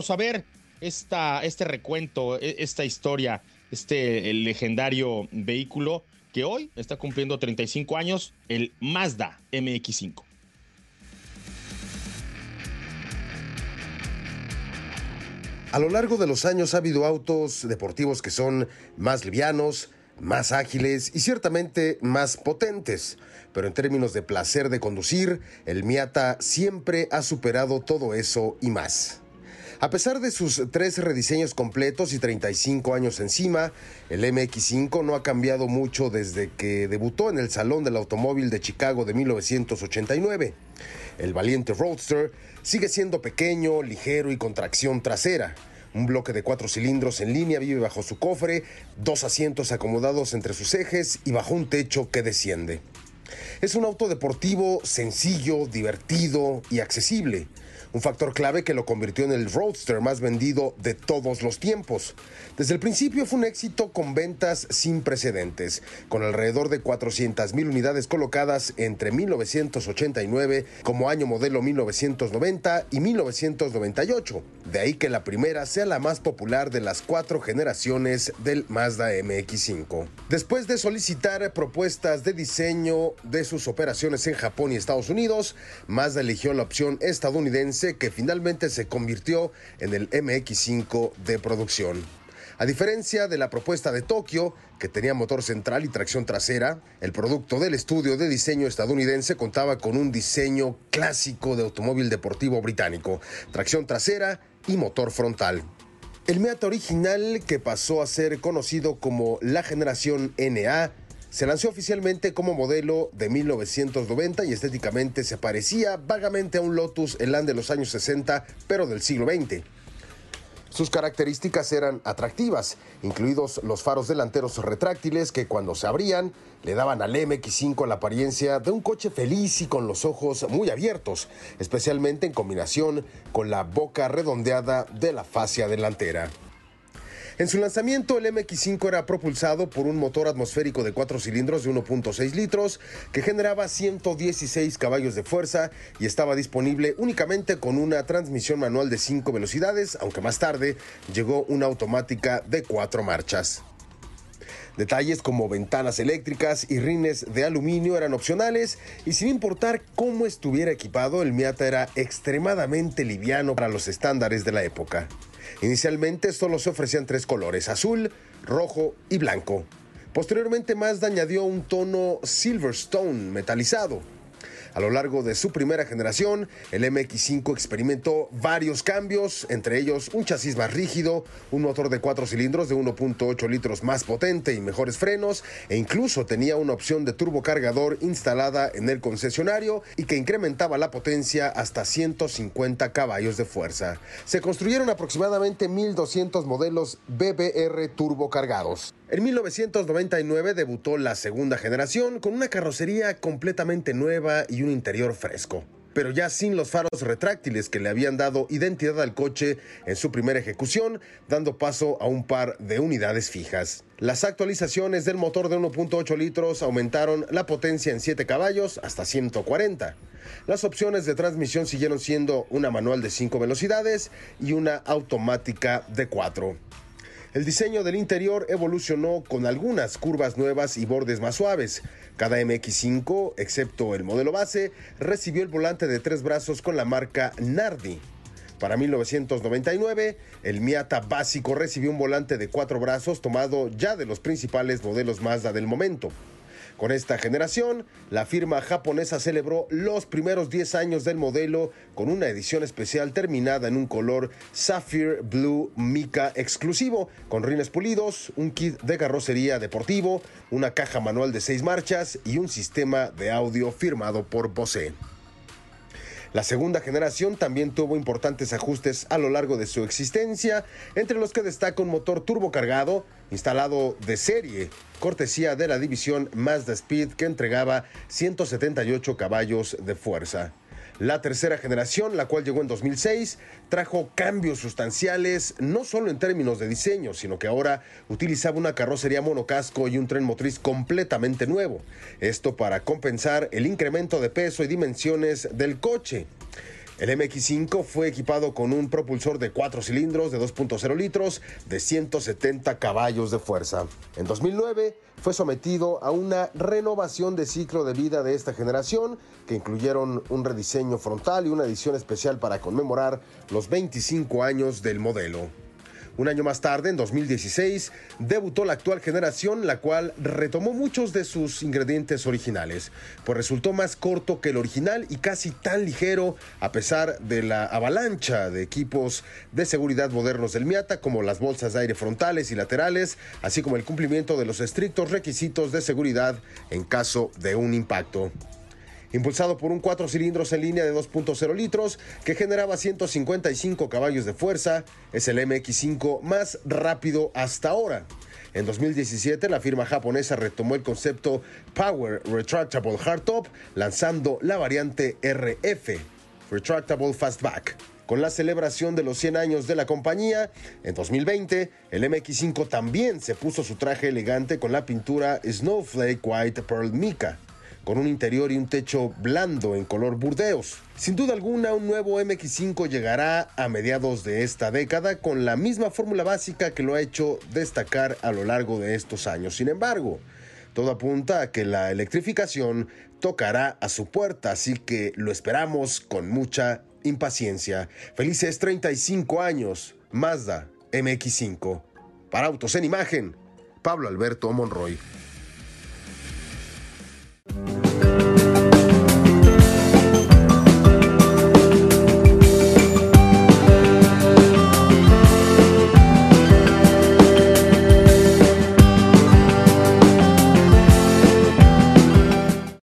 a ver este recuento, e, esta historia, este legendario vehículo que hoy está cumpliendo 35 años, el Mazda MX5. A lo largo de los años ha habido autos deportivos que son más livianos, más ágiles y ciertamente más potentes. Pero en términos de placer de conducir, el Miata siempre ha superado todo eso y más. A pesar de sus tres rediseños completos y 35 años encima, el MX5 no ha cambiado mucho desde que debutó en el Salón del Automóvil de Chicago de 1989. El valiente Roadster sigue siendo pequeño, ligero y con tracción trasera. Un bloque de cuatro cilindros en línea vive bajo su cofre, dos asientos acomodados entre sus ejes y bajo un techo que desciende. Es un auto deportivo sencillo, divertido y accesible un factor clave que lo convirtió en el roadster más vendido de todos los tiempos. Desde el principio fue un éxito con ventas sin precedentes, con alrededor de 400.000 unidades colocadas entre 1989 como año modelo 1990 y 1998. De ahí que la primera sea la más popular de las cuatro generaciones del Mazda MX5. Después de solicitar propuestas de diseño de sus operaciones en Japón y Estados Unidos, Mazda eligió la opción estadounidense que finalmente se convirtió en el MX5 de producción. A diferencia de la propuesta de Tokio, que tenía motor central y tracción trasera, el producto del estudio de diseño estadounidense contaba con un diseño clásico de automóvil deportivo británico, tracción trasera y motor frontal. El Meata original, que pasó a ser conocido como la generación NA, se lanzó oficialmente como modelo de 1990 y estéticamente se parecía vagamente a un Lotus Elan de los años 60, pero del siglo XX. Sus características eran atractivas, incluidos los faros delanteros retráctiles que cuando se abrían le daban al MX5 la apariencia de un coche feliz y con los ojos muy abiertos, especialmente en combinación con la boca redondeada de la fascia delantera. En su lanzamiento, el MX5 era propulsado por un motor atmosférico de 4 cilindros de 1.6 litros que generaba 116 caballos de fuerza y estaba disponible únicamente con una transmisión manual de 5 velocidades, aunque más tarde llegó una automática de 4 marchas. Detalles como ventanas eléctricas y rines de aluminio eran opcionales y sin importar cómo estuviera equipado, el Miata era extremadamente liviano para los estándares de la época. Inicialmente solo se ofrecían tres colores, azul, rojo y blanco. Posteriormente Mazda añadió un tono Silverstone metalizado, a lo largo de su primera generación, el MX5 experimentó varios cambios, entre ellos un chasis más rígido, un motor de cuatro cilindros de 1.8 litros más potente y mejores frenos, e incluso tenía una opción de turbocargador instalada en el concesionario y que incrementaba la potencia hasta 150 caballos de fuerza. Se construyeron aproximadamente 1.200 modelos BBR turbocargados. En 1999 debutó la segunda generación con una carrocería completamente nueva y un interior fresco, pero ya sin los faros retráctiles que le habían dado identidad al coche en su primera ejecución, dando paso a un par de unidades fijas. Las actualizaciones del motor de 1.8 litros aumentaron la potencia en 7 caballos hasta 140. Las opciones de transmisión siguieron siendo una manual de 5 velocidades y una automática de 4. El diseño del interior evolucionó con algunas curvas nuevas y bordes más suaves. Cada MX5, excepto el modelo base, recibió el volante de tres brazos con la marca Nardi. Para 1999, el Miata básico recibió un volante de cuatro brazos tomado ya de los principales modelos Mazda del momento. Con esta generación, la firma japonesa celebró los primeros 10 años del modelo con una edición especial terminada en un color Sapphire Blue Mica exclusivo, con rines pulidos, un kit de carrocería deportivo, una caja manual de 6 marchas y un sistema de audio firmado por Bose. La segunda generación también tuvo importantes ajustes a lo largo de su existencia, entre los que destaca un motor turbocargado instalado de serie, cortesía de la división Mazda Speed que entregaba 178 caballos de fuerza. La tercera generación, la cual llegó en 2006, trajo cambios sustanciales no solo en términos de diseño, sino que ahora utilizaba una carrocería monocasco y un tren motriz completamente nuevo. Esto para compensar el incremento de peso y dimensiones del coche. El MX5 fue equipado con un propulsor de 4 cilindros de 2.0 litros de 170 caballos de fuerza. En 2009 fue sometido a una renovación de ciclo de vida de esta generación que incluyeron un rediseño frontal y una edición especial para conmemorar los 25 años del modelo. Un año más tarde, en 2016, debutó la actual generación, la cual retomó muchos de sus ingredientes originales, pues resultó más corto que el original y casi tan ligero a pesar de la avalancha de equipos de seguridad modernos del Miata, como las bolsas de aire frontales y laterales, así como el cumplimiento de los estrictos requisitos de seguridad en caso de un impacto impulsado por un 4 cilindros en línea de 2.0 litros que generaba 155 caballos de fuerza, es el MX5 más rápido hasta ahora. En 2017, la firma japonesa retomó el concepto Power Retractable Hardtop, lanzando la variante RF, Retractable Fastback. Con la celebración de los 100 años de la compañía, en 2020, el MX5 también se puso su traje elegante con la pintura Snowflake White Pearl Mica con un interior y un techo blando en color burdeos. Sin duda alguna, un nuevo MX5 llegará a mediados de esta década con la misma fórmula básica que lo ha hecho destacar a lo largo de estos años. Sin embargo, todo apunta a que la electrificación tocará a su puerta, así que lo esperamos con mucha impaciencia. Felices 35 años, Mazda MX5. Para Autos en Imagen, Pablo Alberto Monroy.